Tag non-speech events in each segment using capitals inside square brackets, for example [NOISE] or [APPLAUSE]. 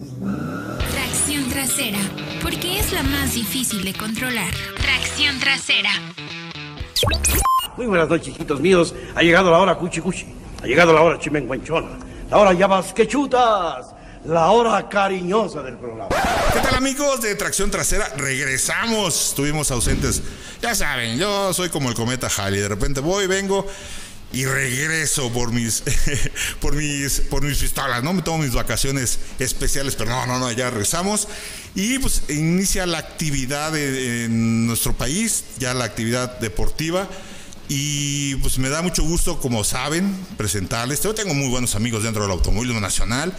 Tracción trasera, porque es la más difícil de controlar. Tracción trasera. Muy buenas noches, chiquitos míos. Ha llegado la hora cuchi cuchi. Ha llegado la hora chimenguenchona. La hora llamas que chutas. La hora cariñosa del programa. ¿Qué tal amigos de Tracción Trasera? Regresamos. Estuvimos ausentes. Ya saben, yo soy como el cometa Halley. De repente voy, vengo y regreso por mis [LAUGHS] por mis por mis pistolas, ¿no? Me tomo mis vacaciones especiales, pero no, no, no, ya regresamos y pues inicia la actividad en nuestro país, ya la actividad deportiva. Y pues me da mucho gusto, como saben, presentarles. Yo tengo muy buenos amigos dentro del automóvil nacional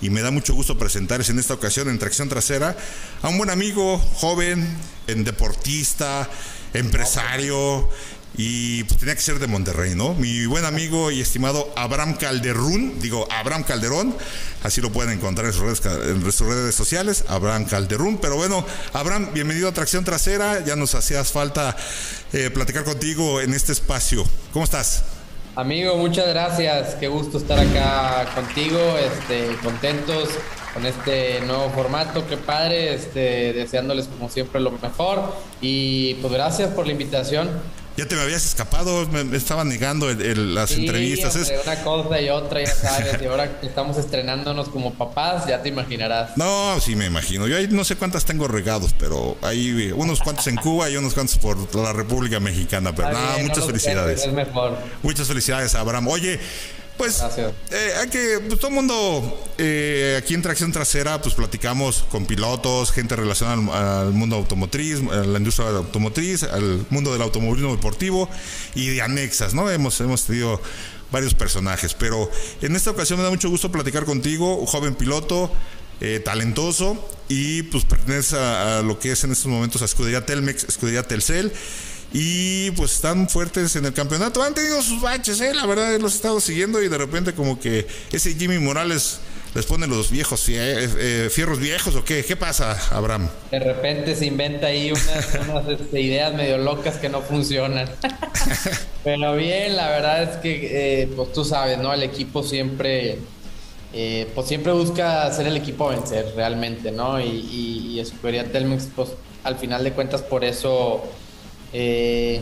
y me da mucho gusto presentarles en esta ocasión en tracción trasera a un buen amigo, joven, en deportista, empresario, y pues tenía que ser de Monterrey, ¿no? Mi buen amigo y estimado Abraham Calderón, digo Abraham Calderón, así lo pueden encontrar en sus redes, redes sociales, Abraham Calderón. Pero bueno, Abraham, bienvenido a Tracción Trasera, ya nos hacías falta eh, platicar contigo en este espacio. ¿Cómo estás? Amigo, muchas gracias, qué gusto estar acá contigo, este, contentos con este nuevo formato, qué padre, este, deseándoles como siempre lo mejor y pues gracias por la invitación. Ya te me habías escapado, me, estaban negando las entrevistas. Hombre, Una cosa y otra, ya sabes. y ahora que estamos estrenándonos como papás, ya te imaginarás. No, sí me imagino. Yo ahí no sé cuántas tengo regados, pero hay unos cuantos en Cuba y unos cuantos por la República Mexicana. Pero nada, muchas felicidades. es mejor. Muchas felicidades, Abraham. Oye, pues eh, hay que, pues, todo el mundo eh, aquí en Tracción Trasera, pues platicamos con pilotos, gente relacionada al, mundo automotriz, a la industria automotriz, al mundo del automovilismo deportivo y de anexas, ¿no? Hemos, hemos tenido varios personajes, pero en esta ocasión me da mucho gusto platicar contigo, un joven piloto, eh, talentoso y pues pertenece a, a, lo que es en estos momentos a Escudería Telmex, Escudería Telcel y pues están fuertes en el campeonato. Han tenido sus baches, ¿eh? la verdad, los he estado siguiendo y de repente como que ese Jimmy Morales les pone los viejos eh, eh, fierros viejos o qué? ¿Qué pasa, Abraham? De repente se inventa ahí unas, [LAUGHS] este, ideas medio locas que no funcionan. [LAUGHS] Pero bien, la verdad es que, eh, pues tú sabes, ¿no? El equipo siempre, pues siempre busca hacer el equipo a vencer realmente, ¿no? Y, y, y Telmex, pues al final de cuentas por eso eh,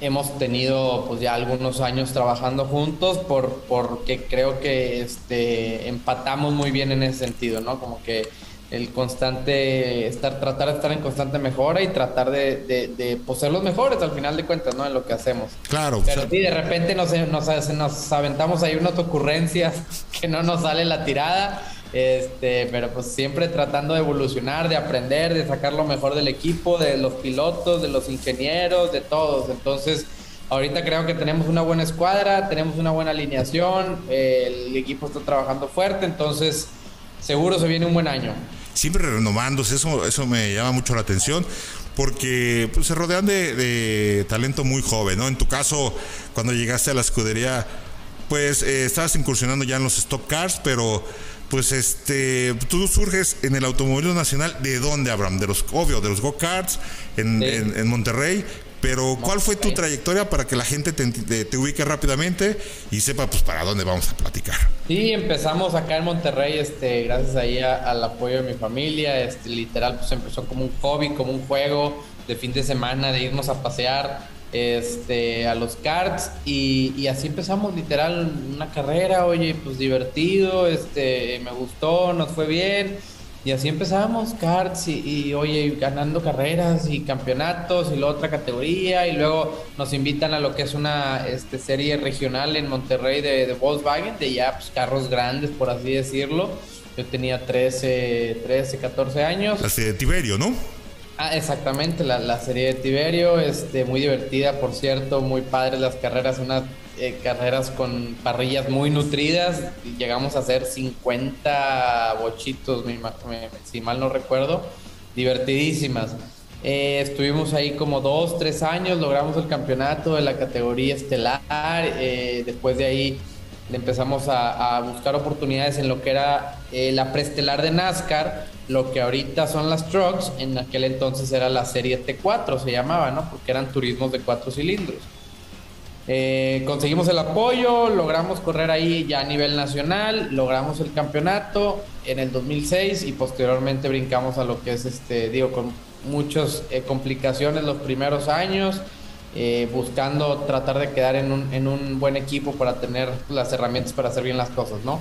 hemos tenido pues ya algunos años trabajando juntos por, porque creo que este, empatamos muy bien en ese sentido, ¿no? Como que el constante, estar, tratar de estar en constante mejora y tratar de, de, pues, ser los mejores al final de cuentas, ¿no? En lo que hacemos. Claro. Pero sí, de repente nos, nos, nos aventamos ahí unas ocurrencias [LAUGHS] que no nos sale la tirada este, pero pues siempre tratando de evolucionar, de aprender, de sacar lo mejor del equipo, de los pilotos, de los ingenieros, de todos. Entonces, ahorita creo que tenemos una buena escuadra, tenemos una buena alineación, el equipo está trabajando fuerte, entonces seguro se viene un buen año. Siempre renovándose, eso, eso me llama mucho la atención porque pues, se rodean de, talento muy joven, ¿no? En tu caso, cuando llegaste a la escudería, pues eh, estabas incursionando ya en los stock cars, pero pues este, tú surges en el automovilismo nacional, ¿de dónde, Abraham? De los, obvio, de los go-karts en, en, Monterrey, pero ¿cuál fue tu trayectoria para que la gente te, ubique rápidamente y sepa pues para dónde vamos a platicar? Sí, empezamos acá en Monterrey, este, gracias ahí al apoyo de mi familia, este, literal pues empezó como un hobby, como un juego de fin de semana, de irnos a pasear este, a los karts y, así empezamos literal una carrera, oye, pues divertido, este, me gustó, nos fue bien y así empezamos karts y, oye, ganando carreras y campeonatos y la otra categoría y luego nos invitan a lo que es una este, serie regional en Monterrey de, Volkswagen, de ya pues, carros grandes, por así decirlo. Yo tenía 13, 13, 14 años. Así de Tiberio, ¿no? Ah, exactamente, la, serie de Tiberio, este, muy divertida, por cierto, muy padres las carreras, unas eh, carreras con parrillas muy nutridas, llegamos a hacer 50 bochitos, si mal no recuerdo, divertidísimas. Eh, estuvimos ahí como dos, tres años, logramos el campeonato de la categoría estelar, eh, después de ahí empezamos a, buscar oportunidades en lo que era la preestelar de NASCAR, lo que ahorita son las trucks, en aquel entonces era la serie T4, se llamaba, ¿no? Porque eran turismos de cuatro cilindros. Eh, conseguimos el apoyo, logramos correr ahí ya a nivel nacional, logramos el campeonato en el 2006 y posteriormente brincamos a lo que es este, digo, con muchas eh, complicaciones los primeros años, eh, buscando tratar de quedar en un, en un buen equipo para tener las herramientas para hacer bien las cosas, ¿no?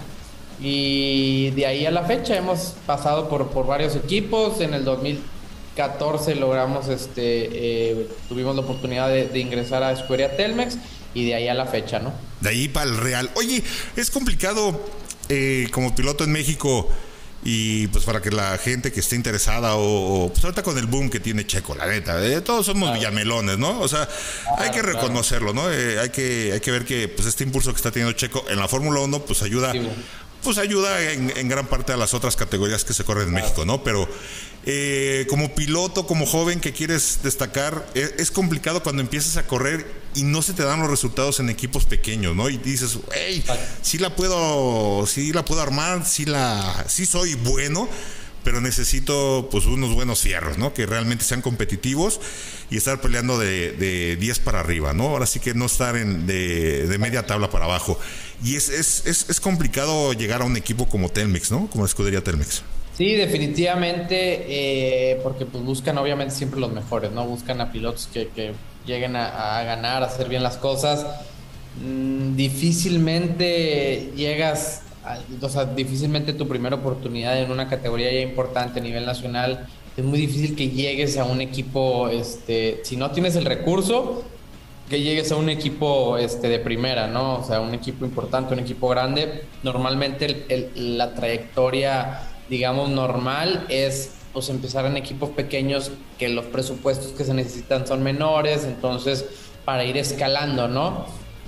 Y de ahí a la fecha hemos pasado por, por varios equipos. En el 2014 logramos, este, eh, tuvimos la oportunidad de, ingresar a Escuela Telmex y de ahí a la fecha, ¿no? De ahí para el Real. Oye, es complicado eh, como piloto en México y pues para que la gente que esté interesada o, pues ahorita con el boom que tiene Checo, la neta, eh, todos somos villamelones, ¿no? O sea, hay que reconocerlo, ¿no? hay, que, hay que ver que pues este impulso que está teniendo Checo en la Fórmula 1 pues ayuda pues ayuda en, gran parte a las otras categorías que se corren en México, ¿no? Pero eh, como piloto, como joven que quieres destacar, e, es, complicado cuando empiezas a correr y no se te dan los resultados en equipos pequeños, ¿no? Y dices, hey, sí la puedo, sí la puedo armar, sí la, sí soy bueno pero necesito pues unos buenos fierros, ¿no? Que realmente sean competitivos y estar peleando de, 10 para arriba, ¿no? Ahora sí que no estar en, de, media tabla para abajo. Y es, es, es, complicado llegar a un equipo como Telmex, ¿no? Como escudería Telmex. Sí, definitivamente, eh, porque pues buscan obviamente siempre los mejores, ¿no? Buscan a pilotos que, que lleguen a, ganar, a hacer bien las cosas. Mm, difícilmente llegas o sea, difícilmente tu primera oportunidad en una categoría ya importante a nivel nacional, es muy difícil que llegues a un equipo, este, si no tienes el recurso, que llegues a un equipo este, de primera, ¿no? O sea, un equipo importante, un equipo grande. Normalmente la trayectoria, digamos, normal es pues empezar en equipos pequeños que los presupuestos que se necesitan son menores, entonces para ir escalando, ¿no?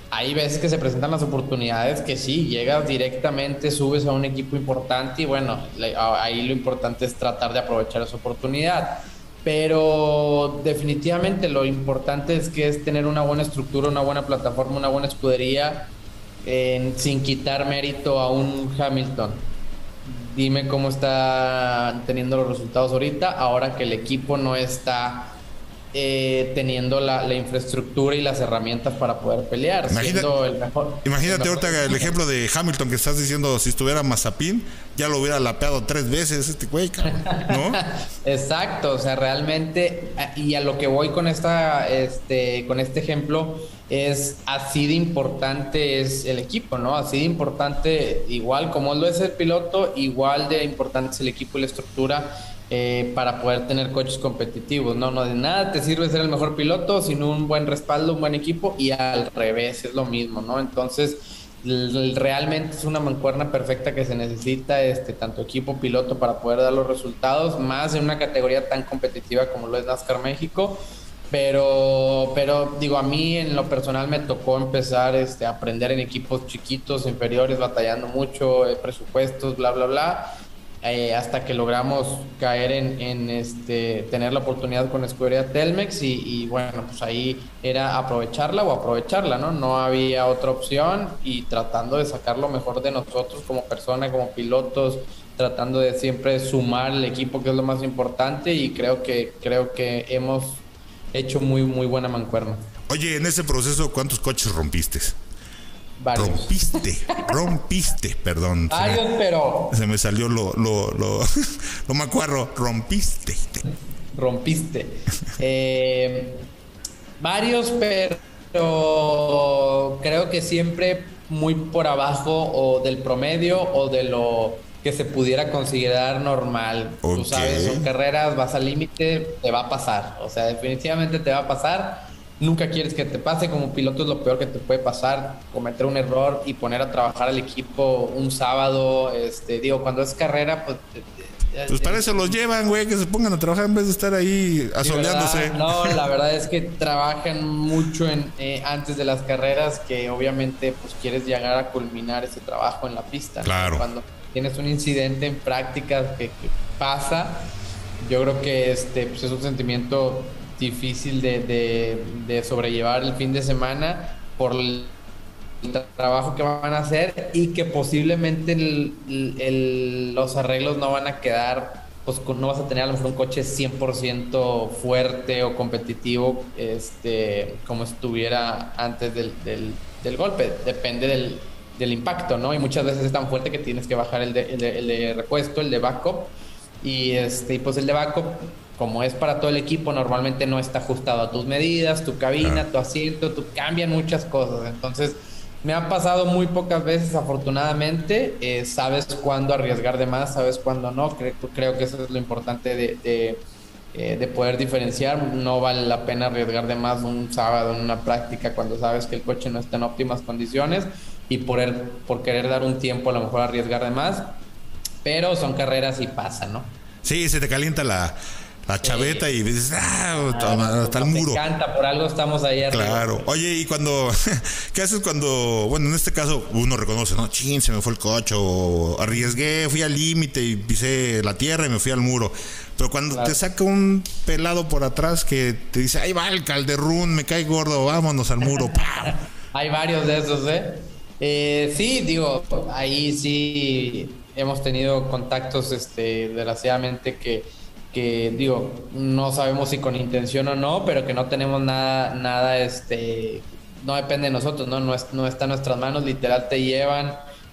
hay veces que se presentan las oportunidades que sí, llegas directamente, subes a un equipo importante y bueno, ahí lo importante es tratar de aprovechar esa oportunidad. Pero definitivamente lo importante es que es tener una buena estructura, una buena plataforma, una buena escudería, sin quitar mérito a un Hamilton. Dime cómo está teniendo los resultados ahorita, ahora que el equipo no está eh, teniendo la, infraestructura y las herramientas para poder pelear, siendo el mejor. Imagínate ahorita el ejemplo de Hamilton que estás diciendo, si estuviera Mazapín, ya lo hubiera lapeado tres veces este güey, ¿no? [LAUGHS] Exacto, o sea, realmente, y a lo que voy con esta, este, con este ejemplo, es así de importante es el equipo, ¿no? Así de importante, igual como lo es el piloto, igual de importante es el equipo y la estructura eh, para poder tener coches competitivos. No, no de nada te sirve ser el mejor piloto, sino un buen respaldo, un buen equipo y al revés es lo mismo, ¿no? Entonces, realmente es una mancuerna perfecta que se necesita, este, tanto equipo, piloto para poder dar los resultados, más en una categoría tan competitiva como lo es NASCAR México. Pero, pero digo, a mí en lo personal me tocó empezar este, a aprender en equipos chiquitos, inferiores, batallando mucho, eh, presupuestos, bla, bla, bla eh, hasta que logramos caer en, este, tener la oportunidad con Escudería Telmex y, bueno, pues ahí era aprovecharla o aprovecharla, ¿no? No había otra opción y tratando de sacar lo mejor de nosotros como persona, como pilotos, tratando de siempre sumar el equipo, que es lo más importante y creo que, creo que hemos hecho muy, muy buena mancuerna. Oye, en ese proceso, ¿cuántos coches rompiste? Rompiste, rompiste, perdón. Varios, pero. Se me salió lo, lo, lo, [LAUGHS] lo macuarro, rompiste. Rompiste. Eh, varios, pero creo que siempre muy por abajo o del promedio o de lo que se pudiera considerar normal. Tú sabes, son carreras, vas al límite, te va a pasar. O sea, definitivamente te va a pasar nunca quieres que te pase. Como piloto es lo peor que te puede pasar, cometer un error y poner a trabajar al equipo un sábado. Este, digo, cuando es carrera, pues. Pues para eso los llevan, güey, que se pongan a trabajar en vez de estar ahí asoleándose. No, la verdad es que trabajan mucho en, eh, antes de las carreras, que obviamente pues quieres llegar a culminar ese trabajo en la pista. Claro. Cuando tienes un incidente en prácticas que, pasa, yo creo que este pues es un sentimiento difícil de, de, sobrellevar el fin de semana por el trabajo que van a hacer y que posiblemente los arreglos no van a quedar pues no vas a tener a lo mejor un coche 100% fuerte o competitivo este, como estuviera antes del, del, golpe. Depende del, del, impacto, ¿no? Y muchas veces es tan fuerte que tienes que bajar el de, el repuesto, el de backup. Y, este, pues el de backup, como es para todo el equipo, normalmente no está ajustado a tus medidas, tu cabina, tu asiento, tu, cambian muchas cosas. Entonces, me ha pasado muy pocas veces, afortunadamente. Eh, sabes cuándo arriesgar de más, sabes cuándo no. Creo, creo que eso es lo importante de, eh, de, poder diferenciar. No vale la pena arriesgar de más un sábado en una práctica cuando sabes que el coche no está en óptimas condiciones y por, el, por querer dar un tiempo a lo mejor arriesgar de más. Pero son carreras y pasa, ¿no? Sí, se te calienta la, la chaveta y dices, ah, está el muro. Me encanta, por algo estamos ahí arriba. Claro. Oye, y cuando, [LAUGHS] ¿qué haces cuando, bueno, en este caso uno reconoce, no, chin, se me fue el coche, o arriesgué, fui al límite y pisé la tierra y me fui al muro. Pero cuando te saca un pelado por atrás que te dice, ahí va el calderún, me cae gordo, vámonos al muro. [LAUGHS] Hay varios de esos, ¿eh? ¿eh? Sí, digo, ahí sí hemos tenido contactos, este, desgraciadamente que que digo, no sabemos si con intención o no, pero que no tenemos nada, nada, este, no depende de nosotros, ¿no? No, está en nuestras manos, literal te llevan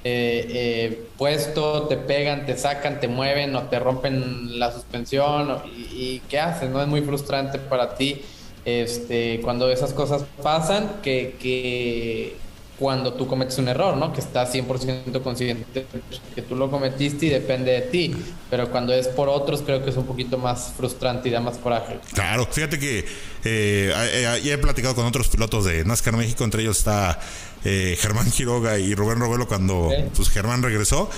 eh, eh, puesto, te pegan, te sacan, te mueven o te rompen la suspensión y, ¿qué haces? ¿No? Es muy frustrante para ti este, cuando esas cosas pasan, que, que cuando tú cometes un error, ¿no? Que estás 100% consciente que tú lo cometiste y depende de ti. Pero cuando es por otros, creo que es un poquito más frustrante y da más coraje. Claro, fíjate que eh, eh, ya he platicado con otros pilotos de NASCAR México, entre ellos está eh, Germán Quiroga y Rubén Robelo cuando pues, Germán regresó.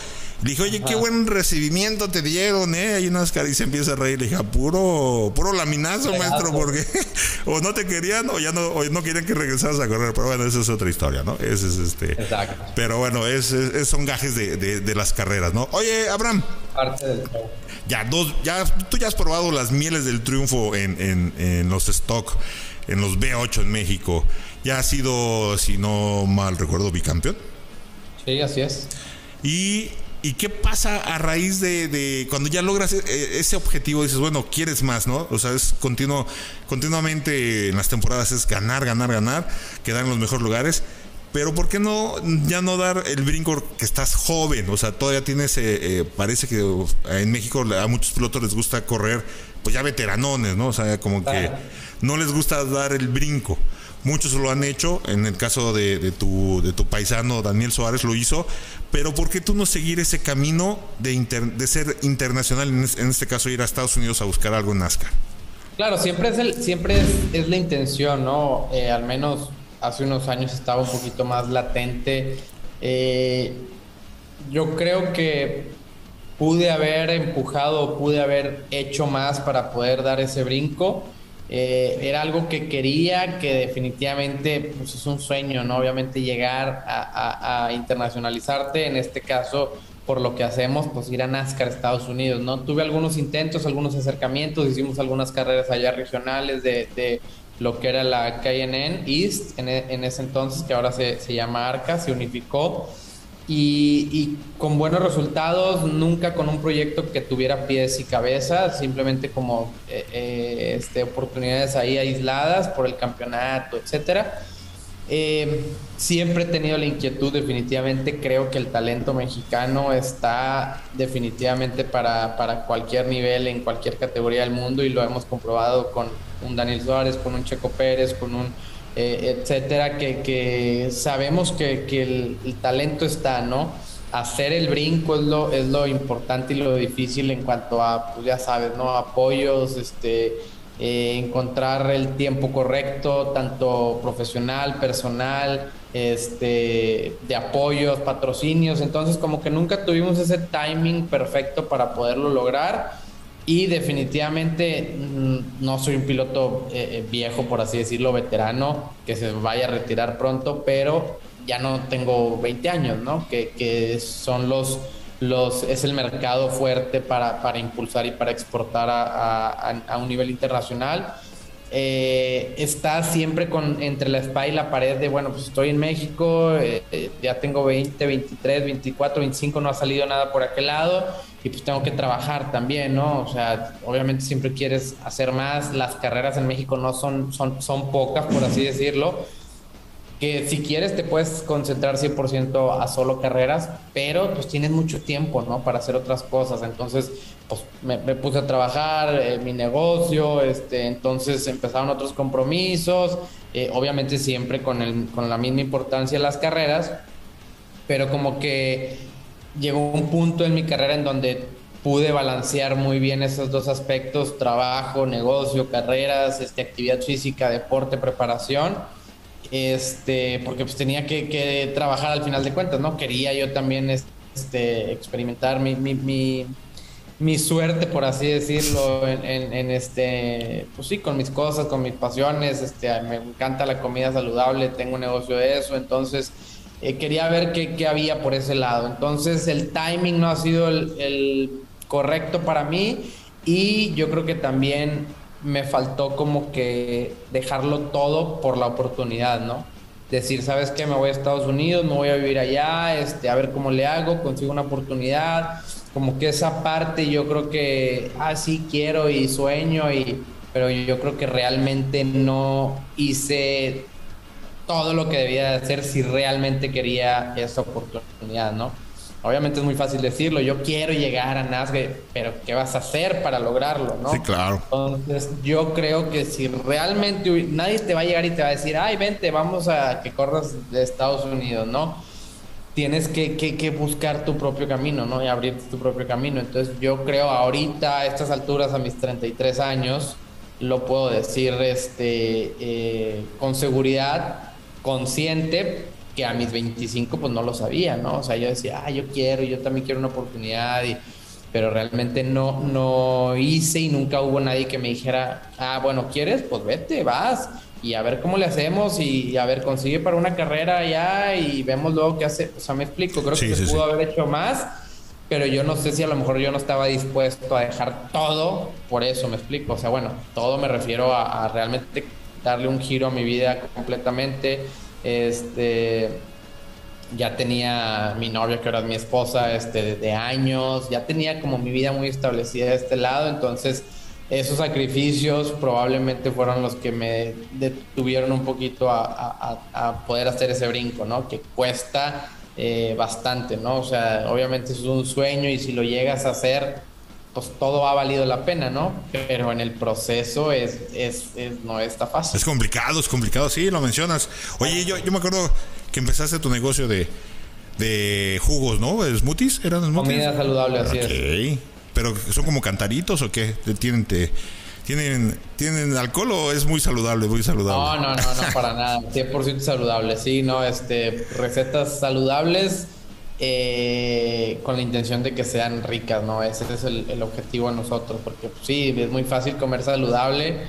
Le dije, oye, qué buen recibimiento te dieron, ¿eh? NASCAR y se empieza a reír. Le dije, puro, puro laminazo, maestro, porque [LAUGHS] o no te querían o ya no, o no querían que regresaras a correr. Pero bueno, esa es otra historia, ¿no? Ese es este. Exacto. Pero bueno, es, son gajes de, de, las carreras, ¿no? Oye, Abraham. Parte del Ya, dos, ya, tú ya has probado las mieles del triunfo en, en, en los stock, en los B8 en México. Ya has sido, si no mal recuerdo, bicampeón. Sí, así es. Y ¿Y qué pasa a raíz de, cuando ya logras e, ese objetivo? Dices, bueno, quieres más, ¿no? O sea, es continuo, continuamente en las temporadas es ganar, ganar, ganar, quedar en los mejores lugares. Pero ¿por qué no ya no dar el brinco que estás joven? O sea, todavía tienes, eh, eh, parece que en México a muchos pilotos les gusta correr, pues ya veteranones, ¿no? O sea, como que no les gusta dar el brinco. Muchos lo han hecho, en el caso de, tu, de tu paisano Daniel Suárez lo hizo, pero ¿por qué tú no seguir ese camino de, ser internacional, en, este caso ir a Estados Unidos a buscar algo en NASCAR? Claro, siempre es, el, siempre es, la intención, ¿no? Eh, al menos hace unos años estaba un poquito más latente. Eh, yo creo que pude haber empujado, pude haber hecho más para poder dar ese brinco. Eh, era algo que quería, que definitivamente pues, es un sueño, ¿no? Obviamente llegar a, internacionalizarte, en este caso, por lo que hacemos, pues ir a NASCAR Estados Unidos, ¿no? Tuve algunos intentos, algunos acercamientos, hicimos algunas carreras allá regionales de, lo que era la KNN East en, ese entonces, que ahora se, se llama ARCA, se unificó y, con buenos resultados, nunca con un proyecto que tuviera pies y cabeza, simplemente como eh, eh, este, oportunidades ahí aisladas por el campeonato, etcétera. Eh, siempre he tenido la inquietud, definitivamente creo que el talento mexicano está definitivamente para, para cualquier nivel, en cualquier categoría del mundo y lo hemos comprobado con un Daniel Suárez, con un Checo Pérez, con un eh, etcétera, que, sabemos que, el, talento está, ¿no? Hacer el brinco es lo, es lo importante y lo difícil en cuanto a, pues ya sabes, ¿no? Apoyos, este, eh, encontrar el tiempo correcto, tanto profesional, personal, este, de apoyos, patrocinios. Entonces, como que nunca tuvimos ese timing perfecto para poderlo lograr y definitivamente mm, no soy un piloto eh, eh, viejo, por así decirlo, veterano, que se vaya a retirar pronto, pero ya no tengo 20 años, ¿no? Que, son los, los, es el mercado fuerte para, para impulsar y para exportar a, un nivel internacional. Eh, está siempre con, entre la espalda y la pared de, bueno, pues estoy en México, ya tengo 20, 23, 24, 25, no ha salido nada por aquel lado y pues tengo que trabajar también, ¿no? O sea, obviamente siempre quieres hacer más, las carreras en México no son, son, son pocas, por así decirlo, que si quieres te puedes concentrar 100% a solo carreras, pero pues tienes mucho tiempo, ¿no? Para hacer otras cosas. Entonces, pues me, puse a trabajar en mi negocio, este, entonces empezaron otros compromisos, eh, obviamente siempre con, el, con la misma importancia las carreras, pero como que llegó un punto en mi carrera en donde pude balancear muy bien esos dos aspectos, trabajo, negocio, carreras, este, actividad física, deporte, preparación este, porque pues tenía que, trabajar al final de cuentas, ¿no? Quería yo también este, experimentar mi, mi, mi, suerte, por así decirlo, en, este, pues sí, con mis cosas, con mis pasiones, este, me encanta la comida saludable, tengo un negocio de eso, entonces eh, quería ver qué, había por ese lado. Entonces el timing no ha sido el correcto para mí y yo creo que también me faltó como que dejarlo todo por la oportunidad, ¿no? Decir, ¿sabes qué? Me voy a Estados Unidos, me voy a vivir allá, este, a ver cómo le hago, consigo una oportunidad. Como que esa parte yo creo que, ah, sí, quiero y sueño, y, pero yo creo que realmente no hice todo lo que debía de hacer si realmente quería esa oportunidad, ¿no? Obviamente es muy fácil decirlo, yo quiero llegar a Nazgue, pero ¿qué vas a hacer para lograrlo, no? Sí, claro. Entonces, yo creo que si realmente nadie te va a llegar y te va a decir, ay, vente, vamos a que corras de Estados Unidos, ¿no? Tienes que, que, buscar tu propio camino, ¿no? Y abrirte tu propio camino. Entonces, yo creo ahorita, a estas alturas, a mis 33 años, lo puedo decir este, eh, con seguridad, consciente, que a mis 25 pues no lo sabía, ¿no? O sea, yo decía, ah, yo quiero, yo también quiero una oportunidad, y, pero realmente no, no hice y nunca hubo nadie que me dijera, ah, bueno, ¿quieres? Pues vete, vas y a ver cómo le hacemos y a ver, consigue para una carrera ya y vemos luego qué hace. O sea, me explico, creo que se pudo haber hecho más, pero yo no sé si a lo mejor yo no estaba dispuesto a dejar todo por eso, me explico. O sea, bueno, todo me refiero a, a realmente darle un giro a mi vida completamente este, ya tenía mi novia, que era mi esposa, este, de años, ya tenía como mi vida muy establecida de este lado, entonces esos sacrificios probablemente fueron los que me detuvieron un poquito a, poder hacer ese brinco, ¿no? Que cuesta eh, bastante, ¿no? O sea, obviamente es un sueño y si lo llegas a hacer, pues todo ha valido la pena, ¿no? Pero en el proceso es, es, no está fácil. Es complicado, es complicado, sí, lo mencionas. Oye, yo, yo me acuerdo que empezaste tu negocio de, de jugos, ¿no? ¿Smoothies? ¿Eran smoothies? Comida saludable, así es. ¿Pero son como cantaritos o qué? ¿Tienen, te, ¿Tienen, ¿Tienen alcohol o es muy saludable, muy saludable? No, no, no, no, para nada. [LAUGHS] 100% saludable, sí, no, este, recetas saludables eh, con la intención de que sean ricas, ¿no? Ese es el, objetivo de nosotros, porque pues, sí, es muy fácil comer saludable,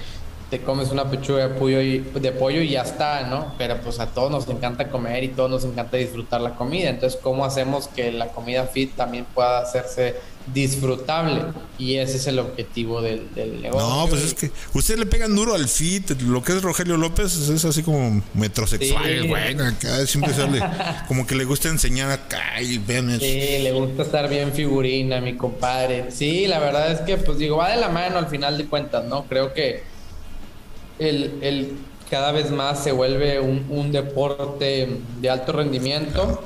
te comes una pechuga de pollo, y, de pollo y ya está, ¿no? Pero pues a todos nos encanta comer y todos nos encanta disfrutar la comida, entonces ¿cómo hacemos que la comida fit también pueda hacerse disfrutable y ese es el objetivo del, negocio. No, pues es que usted le pegan duro al fit, lo que es Rogelio López es así como metrosexual, bueno, acá siempre sale [LAUGHS] como que le gusta enseñar acá y ven eso. Sí, le gusta estar bien figurina, mi compadre. Sí, la verdad es que pues digo, va de la mano al final de cuentas, ¿no? Creo que el, el cada vez más se vuelve un, un deporte de alto rendimiento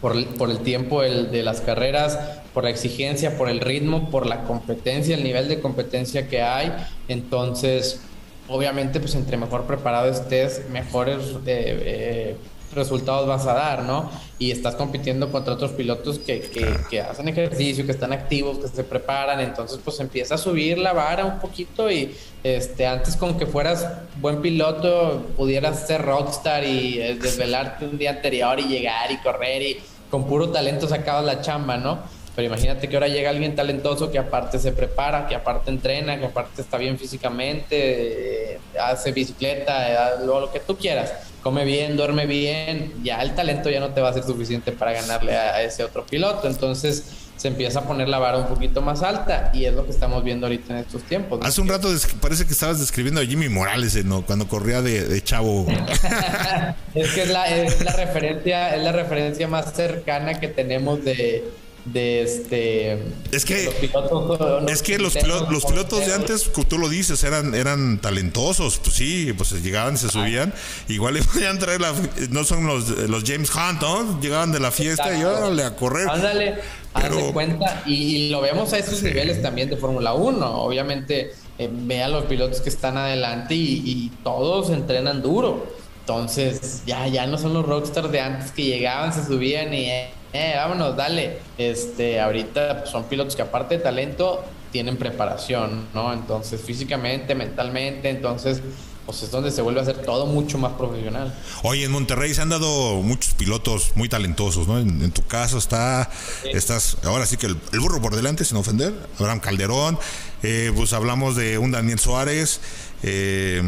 por, por el tiempo de las carreras, por la exigencia, por el ritmo, por la competencia, el nivel de competencia que hay. Entonces, obviamente, pues entre mejor preparado estés, mejores eh, eh, resultados vas a dar, ¿no? Y estás compitiendo contra otros pilotos que, que, que, hacen ejercicio, que están activos, que se preparan, entonces pues empieza a subir la vara un poquito y este antes con que fueras buen piloto pudieras ser rockstar y eh, desvelarte un día anterior y llegar y correr y con puro talento sacabas la chamba, ¿no? Pero imagínate que ahora llega alguien talentoso que aparte se prepara, que aparte entrena, que aparte está bien físicamente, eh, hace bicicleta, luego lo que tú quieras, come bien, duerme bien, ya el talento ya no te va a ser suficiente para ganarle a, ese otro piloto. Entonces se empieza a poner la vara un poquito más alta y es lo que estamos viendo ahorita en estos tiempos. Hace un rato parece que estabas describiendo a Jimmy Morales, ¿no? Cuando corría de, chavo. [LAUGHS] es que es la, es la referencia, es la referencia más cercana que tenemos de de este es que los pilotos, es que los, los pilotos de antes como tú lo dices eran eran talentosos pues sí pues llegaban se subían igual le [LAUGHS] podían traer la no son los los James Hunt ¿no? llegaban de la fiesta y órale a correr. Ándale pero... cuenta y, lo vemos a esos niveles también de Fórmula 1 obviamente eh, vean los pilotos que están adelante y, y todos entrenan duro entonces ya ya no son los rockstars de antes que llegaban se subían y eh, eh, vámonos, dale. Este, ahorita pues, son pilotos que aparte de talento, tienen preparación, ¿no? Entonces, físicamente, mentalmente, entonces, pues es donde se vuelve a hacer todo mucho más profesional. Oye, en Monterrey se han dado muchos pilotos muy talentosos, ¿no? En, tu caso está, estás, ahora sí que el, burro por delante, sin ofender, Abraham Calderón, eh, pues hablamos de un Daniel Suárez, eh,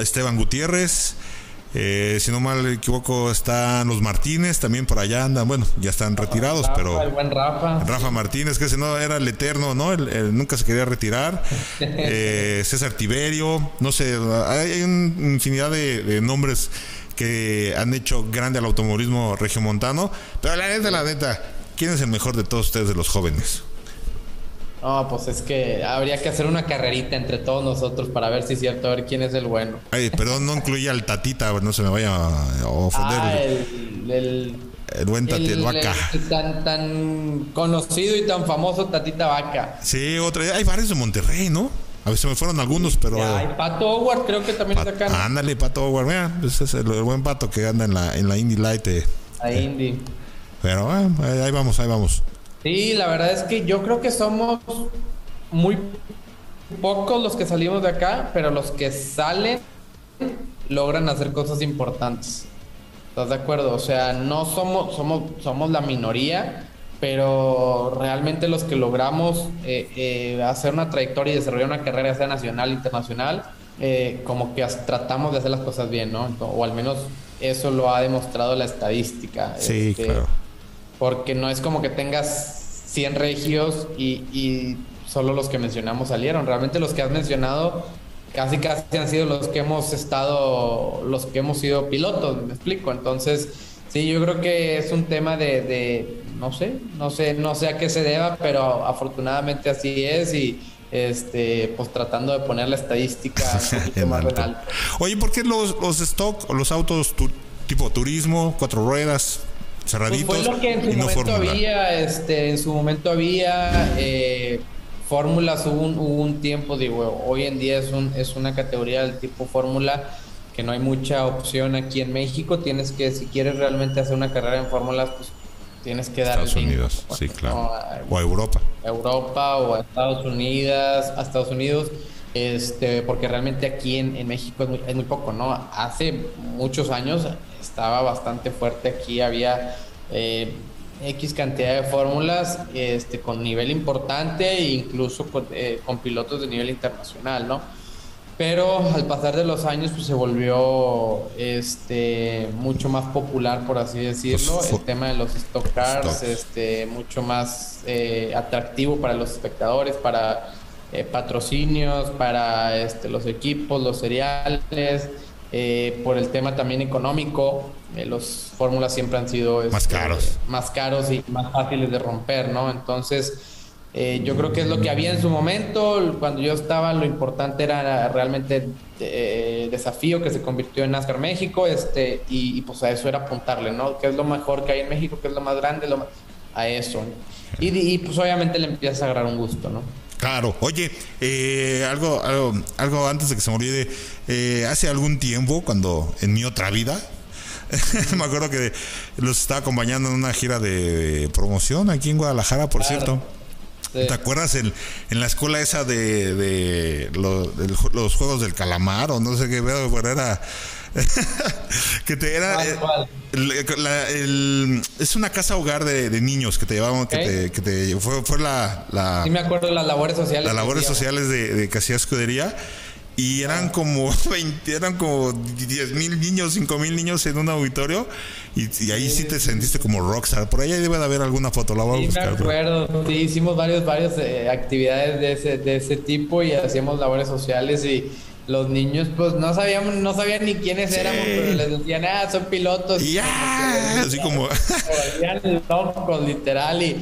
Esteban Gutiérrez, eh, si no mal equivoco, están los Martínez, también por allá andan, bueno, ya están retirados, pero... El buen Rafa. Rafa Martínez, que ese no era el eterno, ¿no? Él, nunca se quería retirar. [LAUGHS] Eh, César Tiberio, no sé, hay, una infinidad de, nombres que han hecho grande al automovilismo regiomontano, pero la neta, la neta, ¿quién es el mejor de todos ustedes de los jóvenes? No, pues es que habría que hacer una carrerita entre todos nosotros para ver si es cierto, a ver quién es el bueno. Ay, perdón, no incluye al Tatita, no se me vaya a ofender. Ah, el, el, buen Tatita Vaca. tan, tan conocido y tan famoso Tatita Vaca. Sí, otra. Hay varios de Monterrey, ¿no? A ver, se me fueron algunos, pero. hay Pato Howard, creo que también está acá. Ándale, Pato Howard, mira, ese es el, buen pato que anda en la, en la Indy Light. Eh. La Indy. Pero ah, ahí vamos, ahí vamos. Sí, la verdad es que yo creo que somos muy pocos los que salimos de acá, pero los que salen logran hacer cosas importantes. ¿Estás de acuerdo? O sea, no somos, somos, somos la minoría, pero realmente los que logramos eh, eh, hacer una trayectoria y desarrollar una carrera, sea nacional, internacional, eh, como que tratamos de hacer las cosas bien, ¿no? O al menos eso lo ha demostrado la estadística. Sí, este, claro porque no es como que tengas 100 regios y, solo los que mencionamos salieron. Realmente los que has mencionado casi casi han sido los que hemos estado, los que hemos sido pilotos, me explico. Entonces, sí, yo creo que es un tema de, no sé, no sé, no sé a qué se deba, pero afortunadamente así es y este, pues tratando de poner la estadística [LAUGHS] un más alto. Oye, ¿por qué los, los stock, los autos tipo turismo, cuatro ruedas, cerraditos. Pues fue lo que en su momento había, este, en su momento había eh, fórmulas, hubo un, tiempo, digo, hoy en día es, un, es una categoría del tipo fórmula que no hay mucha opción aquí en México, tienes que, si quieres realmente hacer una carrera en fórmulas, pues tienes que dar Estados Unidos, sí, claro. o a Europa. Europa o a Estados Unidos, a Estados Unidos este, porque realmente aquí en, en México es muy, es muy, poco, ¿no? Hace muchos años estaba bastante fuerte aquí, había eh, X cantidad de fórmulas este, con nivel importante e incluso eh, con, pilotos de nivel internacional, ¿no? Pero al pasar de los años pues, se volvió este, mucho más popular, por así decirlo, el tema de los stock cars, este, mucho más eh, atractivo para los espectadores, para patrocinios, para este, los equipos, los cereales. Eh, por el tema también económico, eh, los fórmulas siempre han sido más este, caros. más caros y más fáciles de romper, ¿no? Entonces, eh, yo creo que es lo que había en su momento. Cuando yo estaba, lo importante era realmente el desafío que se convirtió en NASCAR México, este, y, pues a eso era apuntarle, ¿no? ¿Qué es lo mejor que hay en México? ¿Qué es lo más grande? Lo a eso. Y, y pues obviamente le empiezas a agarrar un gusto, ¿no? Claro. Oye, eh, algo, algo, algo antes de que se me olvide. Eh, hace algún tiempo, cuando en mi otra vida, [LAUGHS] me acuerdo que los estaba acompañando en una gira de, promoción aquí en Guadalajara, por cierto. ¿Te acuerdas en, en, la escuela esa de, de, los juegos del calamar o no sé qué, pero era [LAUGHS] que te era. Eh, es una casa hogar de, niños que te llevaban, que, te, fue, fue la, la. Sí, me acuerdo de las labores sociales. Las labores sociales de, de Casilla Escudería. Y eran como [LAUGHS] 20, eran como 10 mil niños, 5 mil niños en un auditorio. Y, ahí sí, te sentiste como rockstar. Por ahí debe de haber alguna foto, la voy a buscar. me acuerdo. Sí, hicimos varios, varias eh, actividades de ese, de ese tipo y hacíamos labores sociales y los niños pues no sabíamos, no sabían ni quiénes éramos, pero les decían, ah, son pilotos. Y así como... locos, literal, y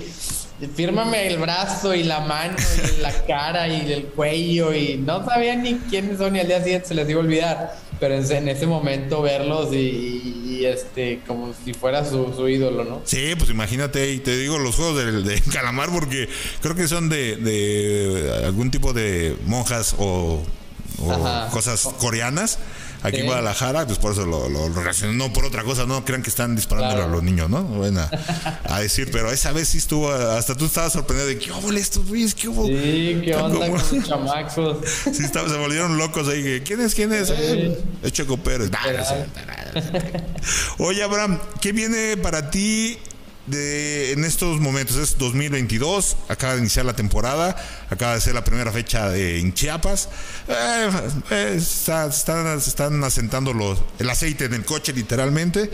fírmame el brazo y la mano y la cara y el cuello y no sabían ni quiénes son y al día siguiente se les iba a olvidar, pero en, ese momento verlos y, este como si fuera su, ídolo, ¿no? Sí, pues imagínate, y te digo los juegos de, calamar porque creo que son de, algún tipo de monjas o, cosas coreanas aquí en Guadalajara, pues por eso lo, lo, no por otra cosa, no crean que están disparando a los niños, ¿no? Bueno, [LAUGHS] a, decir, pero esa vez sí estuvo, hasta tú estabas sorprendido de, ¿qué hubo estos güeyes? ¿Qué hubo? Sí, ¿qué onda con los [LAUGHS] chamacos? sí, se volvieron locos ahí, ¿quién es, quién es? Sí. Es Pérez. [LAUGHS] Oye, Abraham, ¿qué viene para ti de, en estos momentos. Es 2022, acaba de iniciar la temporada, acaba de ser la primera fecha en Chiapas. Eh, eh, están, asentando los, el aceite en el coche literalmente,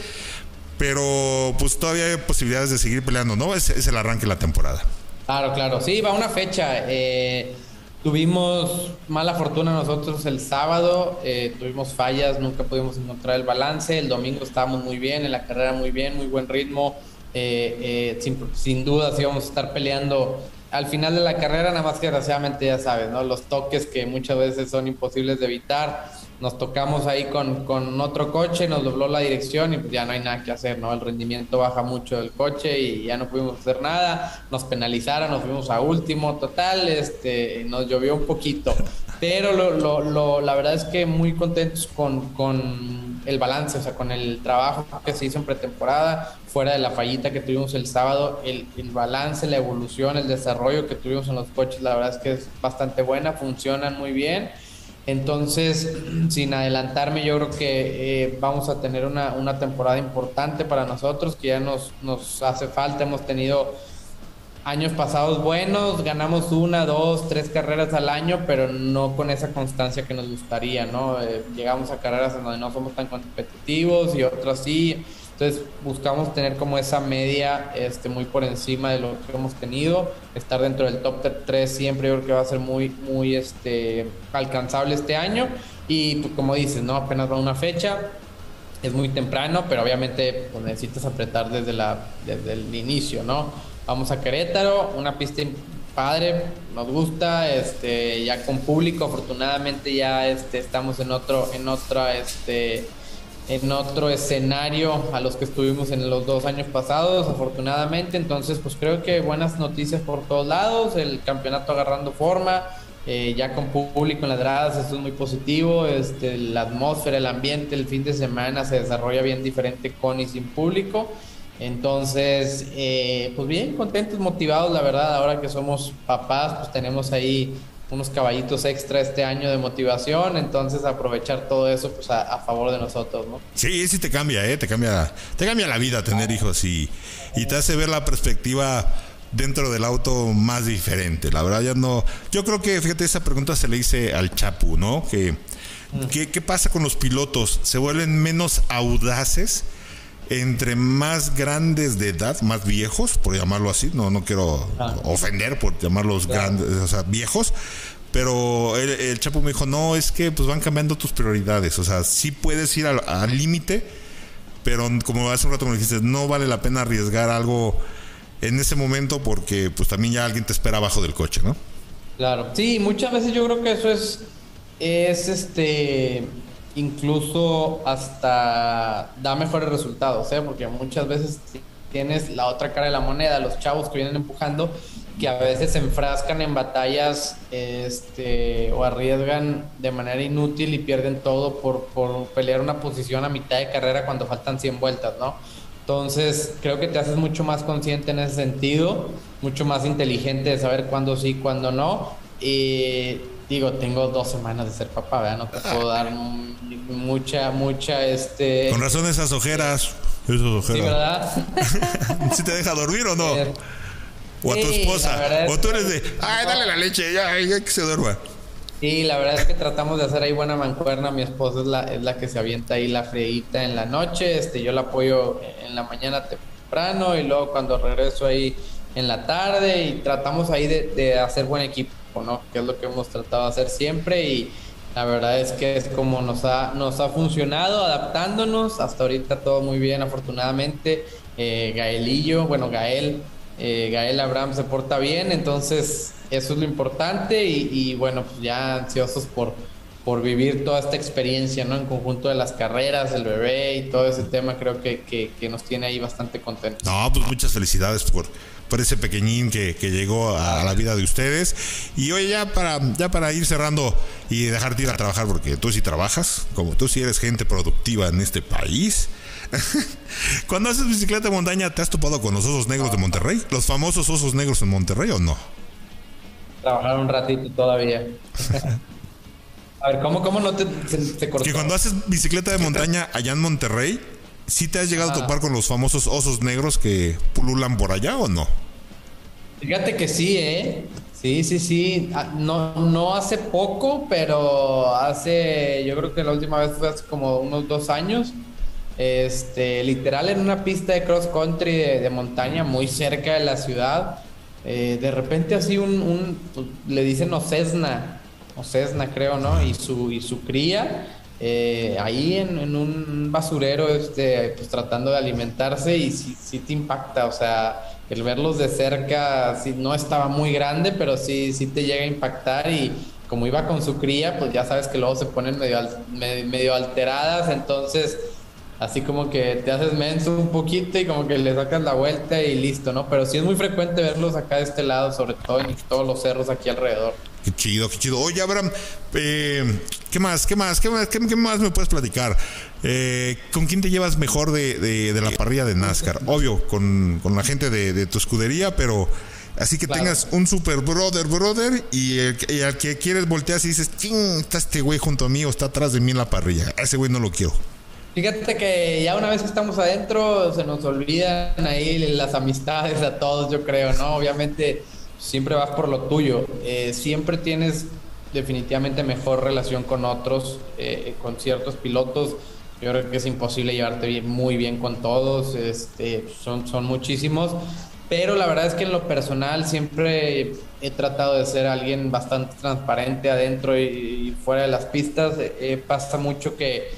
pero pues todavía hay posibilidades de seguir peleando, ¿no? Es, el arranque de la temporada. Claro, claro, sí, va una fecha. Eh, tuvimos mala fortuna nosotros el sábado, tuvimos fallas, nunca pudimos encontrar el balance. El domingo estábamos muy bien, en la carrera muy bien, muy buen ritmo eh, eh, sin, duda sí vamos a estar peleando al final de la carrera, nada más que desgraciadamente ya sabes, ¿no? Los toques que muchas veces son imposibles de evitar. Nos tocamos ahí con, con otro coche, nos dobló la dirección y pues ya no hay nada que hacer, ¿no? El rendimiento baja mucho del coche y ya no pudimos hacer nada. Nos penalizaron, nos fuimos a último total, este, nos llovió un poquito. Pero lo, lo, lo, la verdad es que muy contentos con, con el balance, o sea, con el trabajo que se hizo en pretemporada, fuera de la fallita que tuvimos el sábado, el, balance, la evolución, el desarrollo que tuvimos en los coches, la verdad es que es bastante buena, funcionan muy bien. Entonces, [CLEARS THROAT] sin adelantarme, yo creo que eh, vamos a tener una, una, temporada importante para nosotros, que ya nos, nos hace falta. Hemos tenido años pasados buenos, ganamos una, dos, tres carreras al año, pero no con esa constancia que nos gustaría, ¿no? Eh, llegamos a carreras en donde no somos tan competitivos y otras sí. Entonces buscamos tener como esa media este, muy por encima de lo que hemos tenido, estar dentro del top 3 siempre yo creo que va a ser muy, muy este, alcanzable este año y pues, como dices, ¿no? apenas va una fecha, es muy temprano, pero obviamente pues, necesitas apretar desde, la, desde el inicio, ¿no? Vamos a Querétaro, una pista padre, nos gusta, este, ya con público, afortunadamente ya este, estamos en otro, en otra, este, en otro escenario a los que estuvimos en los dos años pasados, afortunadamente. Entonces, pues creo que buenas noticias por todos lados, el campeonato agarrando forma, eh, ya con público en las gradas, eso es muy positivo. Este, la atmósfera, el ambiente, el fin de semana se desarrolla bien diferente con y sin público. Entonces, eh, pues bien, contentos, motivados, la verdad, ahora que somos papás, pues tenemos ahí unos caballitos extra este año de motivación, entonces aprovechar todo eso pues a, favor de nosotros, ¿no? Sí, sí te cambia, ¿eh? Te cambia, te cambia la vida tener hijos y, y te hace ver la perspectiva dentro del auto más diferente. La verdad ya no... Yo creo que, fíjate, esa pregunta se le hice al Chapu, ¿no? Que, ¿qué, ¿Qué pasa con los pilotos? ¿Se vuelven menos audaces? Entre más grandes de edad, más viejos, por llamarlo así, no, no quiero ah. ofender por llamarlos grandes, o sea, viejos, pero el, Chapo me dijo, no, es que pues van cambiando tus prioridades, o sea, sí puedes ir al límite, pero como hace un rato me dijiste, no vale la pena arriesgar algo en ese momento porque pues también ya alguien te espera abajo del coche, ¿no? Claro, sí, muchas veces yo creo que eso es, es este, incluso hasta da mejores resultados, ¿eh? porque muchas veces tienes la otra cara de la moneda, los chavos que vienen empujando, que a veces se enfrascan en batallas este, o arriesgan de manera inútil y pierden todo por, por pelear una posición a mitad de carrera cuando faltan 100 vueltas, ¿no? Entonces, creo que te haces mucho más consciente en ese sentido, mucho más inteligente de saber cuándo sí, cuándo no. Y digo, tengo dos semanas de ser papá, ¿verdad? No te puedo dar mucha, mucha, este... Con razón esas ojeras. Esas ojeras. Sí, ¿verdad? [LAUGHS] ¿Si te deja dormir o no? O a tu esposa. O tú eres de, ay, dale la leche, ya, ya que se duerma. Sí, la verdad es que tratamos de hacer ahí buena mancuerna. Mi esposa es la, es la que se avienta ahí la freíta en la noche. Este, yo la apoyo en la mañana temprano y luego cuando regreso ahí en la tarde y tratamos ahí de, de hacer buen equipo. ¿No? Que es lo que hemos tratado de hacer siempre y la verdad es que es como nos ha, nos ha funcionado, adaptándonos. Hasta ahorita todo muy bien, afortunadamente. Eh, Gaelillo, bueno, Gael Eh, Gael Abraham se porta bien, entonces eso es lo importante y, bueno, pues ya ansiosos por, por vivir toda esta experiencia, ¿no? En conjunto de las carreras, el bebé y todo ese tema, creo que, que, nos tiene ahí bastante contentos. No, pues muchas felicidades por, por ese pequeñín que, que llegó a, la vida de ustedes. Y hoy ya para, ya para ir cerrando y dejarte ir a trabajar, porque tú sí trabajas, como tú sí eres gente productiva en este país. [LAUGHS] Cuando haces bicicleta de montaña, ¿te has topado con los osos negros de Monterrey? ¿Los famosos osos negros en Monterrey o no? Trabajar un ratito todavía. [LAUGHS] A ver, ¿cómo, cómo no te, cortó? Que cuando haces bicicleta de montaña allá en Monterrey, ¿sí te has llegado a topar con los famosos osos negros que pululan por allá o no? Fíjate que sí, ¿eh? Sí, sí, sí. Ah, no, no hace poco, pero hace, yo creo que la última vez fue hace como unos dos años. Este, literal en una pista de cross country de, montaña muy cerca de la ciudad. Eh, de repente así un, le dicen Ocesna, Ocesna creo, ¿no? Y su, y su cría eh, ahí en, un basurero, este, pues tratando de alimentarse y sí, te impacta, o sea, el verlos de cerca, sí, no estaba muy grande, pero sí, sí te llega a impactar y como iba con su cría, pues ya sabes que luego se ponen medio, medio alteradas, entonces así como que te haces menso un poquito y como que le sacas la vuelta y listo, ¿no? Pero sí es muy frecuente verlos acá de este lado, sobre todo en todos los cerros aquí alrededor. Qué chido, qué chido. Oye, Abraham, eh, ¿qué más? ¿Qué más? ¿Qué más? ¿Qué, más me puedes platicar? Eh, ¿Con quién te llevas mejor de, la parrilla de NASCAR? Obvio, con, la gente de, tu escudería, pero así que tengas un super brother, brother, y, al que quieres voltear y dices, ching, está este güey junto a mí o está atrás de mí en la parrilla. ese güey no lo quiero. Fíjate que ya una vez que estamos adentro se nos olvidan ahí las amistades a todos, yo creo, ¿no? Obviamente siempre vas por lo tuyo, eh, siempre tienes definitivamente mejor relación con otros, eh, con ciertos pilotos. Yo creo que es imposible llevarte bien, muy bien con todos, este, son, son muchísimos, pero la verdad es que en lo personal siempre he tratado de ser alguien bastante transparente adentro y, fuera de las pistas. Eh, pasa mucho que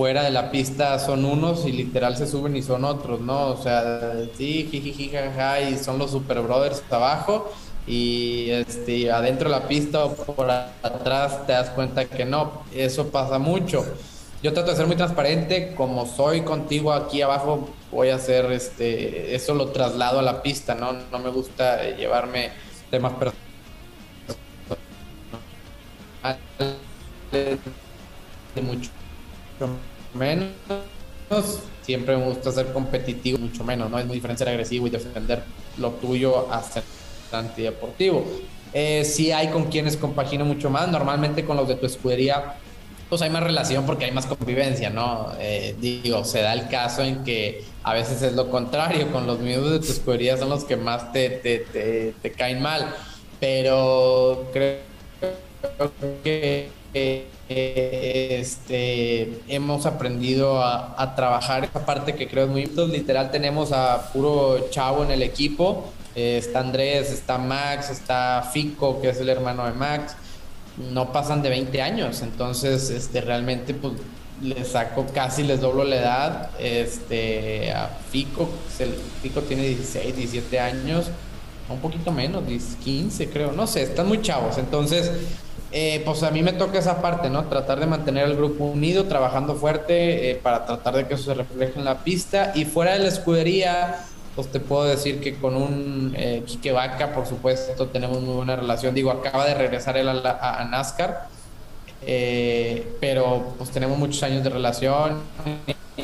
fuera de la pista son unos y literal se suben y son otros, ¿no? O sea, sí, jiji, jaja, y son los super brothers abajo y este, adentro de la pista o por atrás te das cuenta que no, eso pasa mucho. Yo trato de ser muy transparente, como soy contigo aquí abajo, voy a hacer este, eso lo traslado a la pista, ¿no? No me gusta llevarme temas personales de mucho menos. Siempre me gusta ser competitivo, mucho menos, ¿no? Es muy diferente ser agresivo y defender lo tuyo a ser antideportivo. Eh, sí hay con quienes compagino mucho más, normalmente con los de tu escudería, pues hay más relación porque hay más convivencia, ¿no? Eh, digo, se da el caso en que a veces es lo contrario, con los miembros de tu escudería son los que más te, te, te caen mal, pero creo que este, hemos aprendido a, trabajar esa parte que creo es muy importante. Literal tenemos a puro chavo en el equipo. Eh, está Andrés, está Max, está Fico, que es el hermano de Max. No pasan de 20 años, entonces este, realmente pues les saco casi, les doblo la edad. Este, a Fico, Fico tiene 16, 17 años, un poquito menos, 15 creo, no sé, están muy chavos. Entonces, eh, pues a mí me toca esa parte, ¿no? Tratar de mantener al grupo unido, trabajando fuerte eh, para tratar de que eso se refleje en la pista. Y fuera de la escudería, pues te puedo decir que con un eh, Quique Vaca, por supuesto, tenemos muy buena relación. Digo, acaba de regresar él a, NASCAR, eh, pero pues tenemos muchos años de relación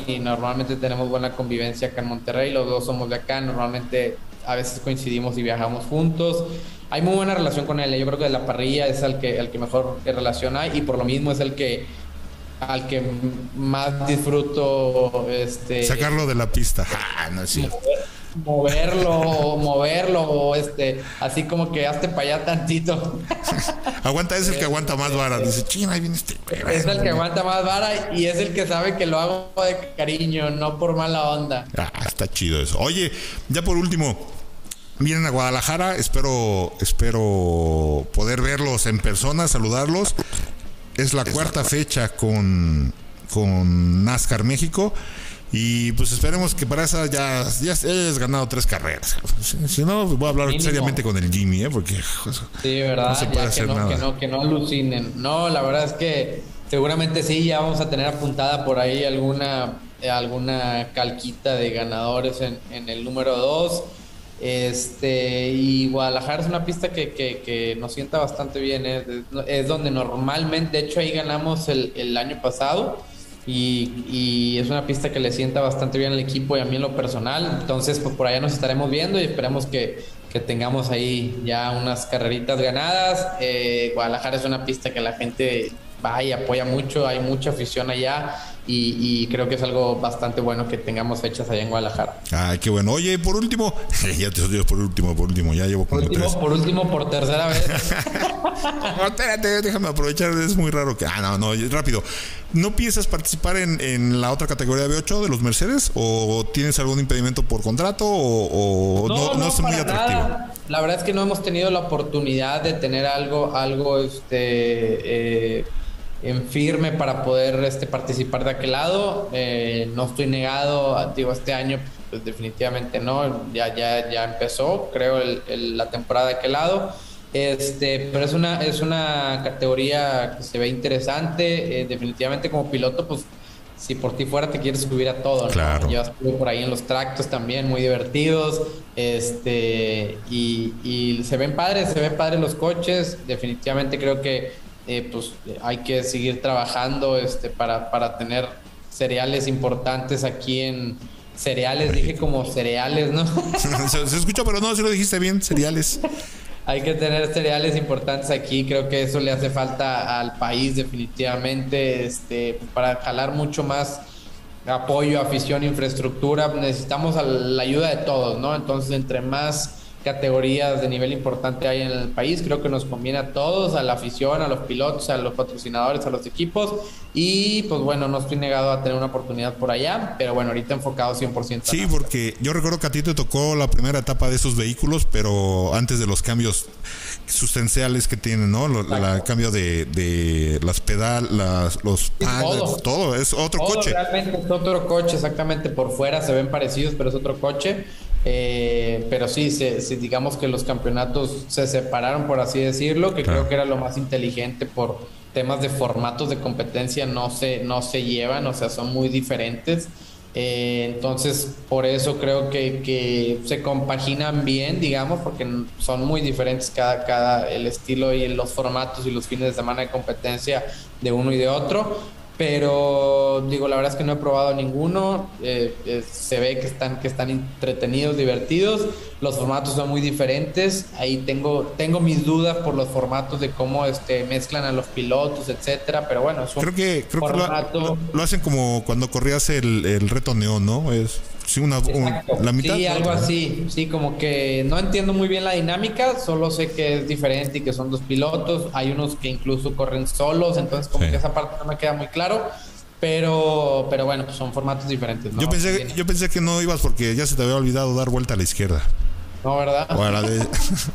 y normalmente tenemos buena convivencia acá en Monterrey. Los dos somos de acá, normalmente a veces coincidimos y viajamos juntos hay muy buena relación con él. Yo creo que de la parrilla es el que, el que mejor relación hay y por lo mismo es el que al que más disfruto este sacarlo de la pista. Ah, no es cierto. Moverlo, moverlo, este, así como que hazte para allá tantito. [LAUGHS] aguanta, es el que aguanta más vara. Dice, china, ahí viene este. Es el que aguanta más vara y es el que sabe que lo hago de cariño, no por mala onda. Ah, está chido eso. Oye, ya por último, vienen a Guadalajara, espero, espero poder verlos en persona, saludarlos. Es la cuarta fecha con, con NASCAR México. Y pues esperemos que para esa ya, ya hayas ganado tres carreras. Si, no, voy a hablar seriamente con el Jimmy, ¿eh? Porque sí, ¿verdad? no se puede hacer nada. Que no, que no alucinen. No, la verdad es que seguramente sí, ya vamos a tener apuntada por ahí alguna, alguna calquita de ganadores en, en el número dos. Este, y Guadalajara es una pista que, que, nos sienta bastante bien. ¿eh? Es, donde normalmente, de hecho, ahí ganamos el, el año pasado. Y, y, es una pista que le sienta bastante bien al equipo y a mí en lo personal. Entonces, pues por allá nos estaremos viendo y esperemos que, que tengamos ahí ya unas carreritas ganadas. Eh, Guadalajara es una pista que la gente va y apoya mucho, hay mucha afición allá y, creo que es algo bastante bueno que tengamos fechas allá en Guadalajara. Ay, qué bueno. Oye, por último, [LAUGHS] ya te digo por último, por último, ya llevo como por último, tres. Por último, por tercera vez. [LAUGHS] no, espérate, déjame aprovechar, es muy raro que... Ah, no, no, rápido. ¿No piensas participar en, en la otra categoría de B8 de los Mercedes? ¿O tienes algún impedimento por contrato? ¿O, no, no, es muy atractivo? La verdad es que no hemos tenido la oportunidad de tener algo, algo, este... Eh, en firme para poder este, participar de aquel lado. Eh, no estoy negado, digo, este año pues definitivamente no, ya, ya, ya empezó, creo, la temporada de aquel lado. Este, pero es una, es una categoría que se ve interesante. Eh, definitivamente como piloto, pues si por ti fuera te quieres subir a todo. Claro. Yo estuve por ahí en los tractos también, muy divertidos. Este, y, y se ven padres, se ven padres los coches. Definitivamente creo que eh, pues hay que seguir trabajando este, para, para tener cereales importantes aquí en cereales, dije como cereales, ¿no? [LAUGHS] se, se, escucha, pero no, si lo dijiste bien, cereales. hay que tener cereales importantes aquí, creo que eso le hace falta al país definitivamente, este, para jalar mucho más apoyo, afición, infraestructura, necesitamos la ayuda de todos, ¿no? Entonces, entre más categorías de nivel importante hay en el país. Creo que nos conviene a todos, a la afición, a los pilotos, a los patrocinadores, a los equipos. Y pues bueno, no estoy negado a tener una oportunidad por allá, pero bueno, ahorita enfocado 100%. Sí, porque yo recuerdo que a ti te tocó la primera etapa de esos vehículos, pero antes de los cambios sustanciales que tienen, ¿no? el cambio de, de, las pedal, las, los todo. es otro coche. Realmente es otro coche, exactamente por fuera se ven parecidos, pero es otro coche. Eh, pero sí, se, digamos que los campeonatos se separaron, por así decirlo, que creo que era lo más inteligente por temas de formatos de competencia, no se, no se llevan, o sea, son muy diferentes. Eh, entonces, por eso creo que, que, se compaginan bien, digamos, porque son muy diferentes cada, cada el estilo y los formatos y los fines de semana de competencia de uno y de otro pero digo, la verdad es que no he probado ninguno. Eh, eh, se ve que están, que están entretenidos, divertidos. Los formatos son muy diferentes. Ahí tengo, tengo mis dudas por los formatos de cómo este, mezclan a los pilotos, etcétera. Pero bueno, es creo que, creo que lo, hacen como cuando corrías el, el reto neón, ¿no? Es Sí, una, la mitad. Sí, algo así. Sí, como que no entiendo muy bien la dinámica, solo sé que es diferente y que son dos pilotos. Hay unos que incluso corren solos, entonces como que esa parte no me queda muy claro. Pero, pero bueno, pues son formatos diferentes. Yo, pensé, yo pensé que no ibas porque ya se te había olvidado dar vuelta a la izquierda. No, ¿verdad?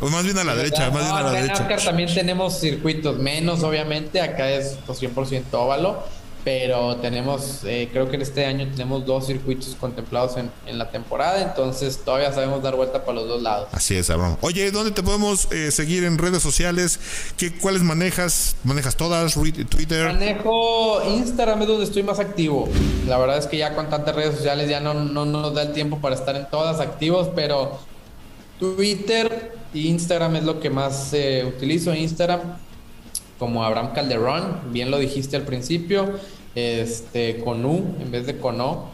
O, [LAUGHS] más bien a la derecha, más bien a la derecha. En también tenemos circuitos menos, obviamente. Acá es 100% pues, óvalo pero tenemos, eh, creo que en este año tenemos dos circuitos contemplados en, en, la temporada, entonces todavía sabemos dar vuelta para los dos lados. Así es, Abraham. Oye, ¿dónde te podemos eh, seguir en redes sociales? ¿Qué, ¿Cuáles manejas? ¿Manejas todas? ¿Twitter? Manejo Instagram, es donde estoy más activo. La verdad es que ya con tantas redes sociales ya no, no, no nos da el tiempo para estar en todas activos, pero Twitter e Instagram es lo que más eh, utilizo. Instagram como Abraham Calderón, bien lo dijiste al principio, este, con U en vez de con O.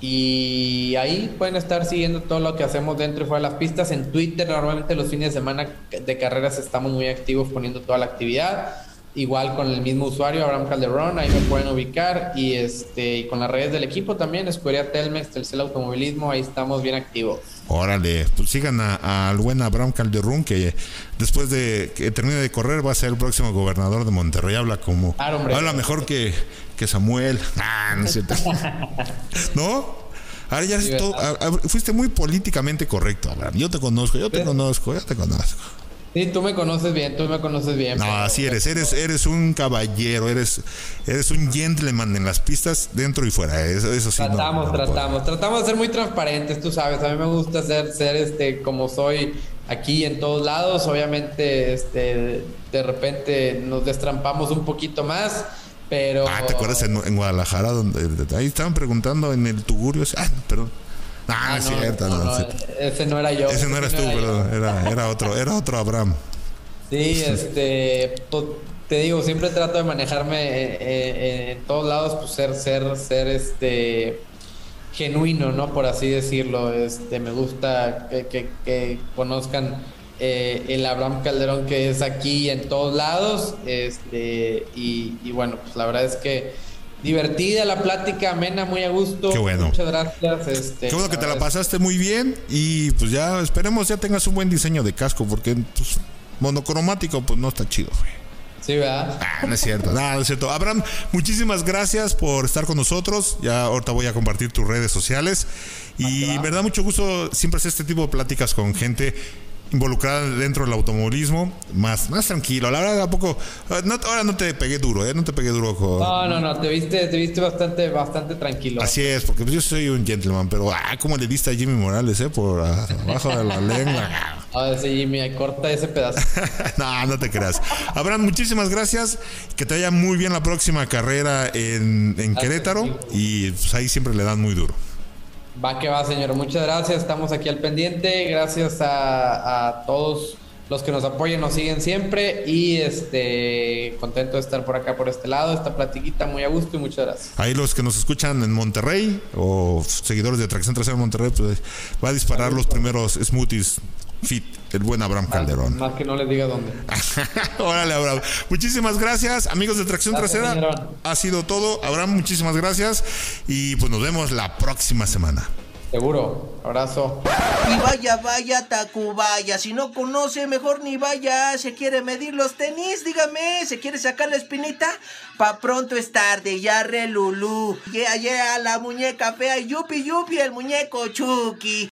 Y ahí pueden estar siguiendo todo lo que hacemos dentro y fuera de las pistas. En Twitter, normalmente los fines de semana de carreras estamos muy activos poniendo toda la actividad. Igual con el mismo usuario, Abraham Calderón, ahí me pueden ubicar. Y este y con las redes del equipo también, Escudería Telmex, Telcel Automovilismo, ahí estamos bien activos. Órale, pues sigan al buen Abraham Calderón, que después de que termine de correr va a ser el próximo gobernador de Monterrey. Habla como. habla mejor que, que Samuel. Ah, no es cierto. [LAUGHS] ¿No? Ahora ya fuiste muy políticamente correcto, Abraham. Yo te conozco, yo te conozco, yo te conozco. Sí, tú me conoces bien, tú me conoces bien. No, así eres, eres, eres un caballero, eres, eres un gentleman en las pistas, dentro y fuera. Eso, eso sí. Tratamos, tratamos, tratamos de ser muy transparentes, tú sabes. A mí me gusta ser, ser este, como soy aquí en todos lados. Obviamente, este, de repente nos destrampamos un poquito más. Pero... Ah, ¿te acuerdas en, en Guadalajara donde ahí estaban preguntando en el Tugurio? Ah, perdón. Ah, no, es cierto, no, Ese no era yo. Ese no eras tú, perdón. Era, era, otro, era otro Abraham. Sí, este, pues, te digo, siempre trato de manejarme eh, eh, en todos lados, pues ser, ser, ser, este, genuino, ¿no? Por así decirlo. Este, me gusta que, que, conozcan eh, el Abraham Calderón que es aquí en todos lados, este, y, y bueno, pues la verdad es que divertida la plática, amena, muy a gusto. Qué bueno. Muchas gracias. Este, Qué bueno que te la pasaste muy bien y pues ya esperemos ya tengas un buen diseño de casco porque pues, monocromático pues no está chido, Sí, ¿verdad? Ah, no es cierto, nada, no es cierto. Abraham, muchísimas gracias por estar con nosotros. Ya ahorita voy a compartir tus redes sociales. Y me da mucho gusto siempre hacer este tipo de pláticas con gente involucrada dentro del automovilismo, más, más tranquilo. La verdad, ¿a poco, no, ahora no te pegué duro, ¿eh? No te pegué duro. Con... No, no, no, te viste, te viste bastante, bastante tranquilo. Así es, porque yo soy un gentleman, pero, ah, como le diste a Jimmy Morales, ¿eh? Por abajo de la lengua. [LAUGHS] A ver, sí, Jimmy, corta ese pedazo. [LAUGHS] no, no te creas. Abraham, muchísimas gracias. Que te vaya muy bien la próxima carrera en, en Querétaro. Y pues, ahí siempre le dan muy duro. Va que va, señor. Muchas gracias. Estamos aquí al pendiente. Gracias a, todos los que nos apoyan, nos siguen siempre. Y este contento de estar por acá, por este lado. Esta platiquita muy a gusto y muchas gracias. Ahí los que nos escuchan en Monterrey o seguidores de Atracción Trasera en Monterrey, pues va a disparar los primeros smoothies fit, el buen Abraham Calderón. Más que no les diga dónde. [LAUGHS] Órale, Abraham. Muchísimas gracias, amigos de Tracción Trasera. Ha sido todo. Abraham, muchísimas gracias. Y pues nos vemos la próxima semana. Seguro. Abrazo. Y vaya, vaya, Tacubaya. Si no conoce, mejor ni vaya. Se quiere medir los tenis, dígame. ¿Se quiere sacar la espinita? Pa' pronto es tarde, ya re Lulú. Yeah, yeah, la muñeca fea. Yupi, yupi, el muñeco Chucky.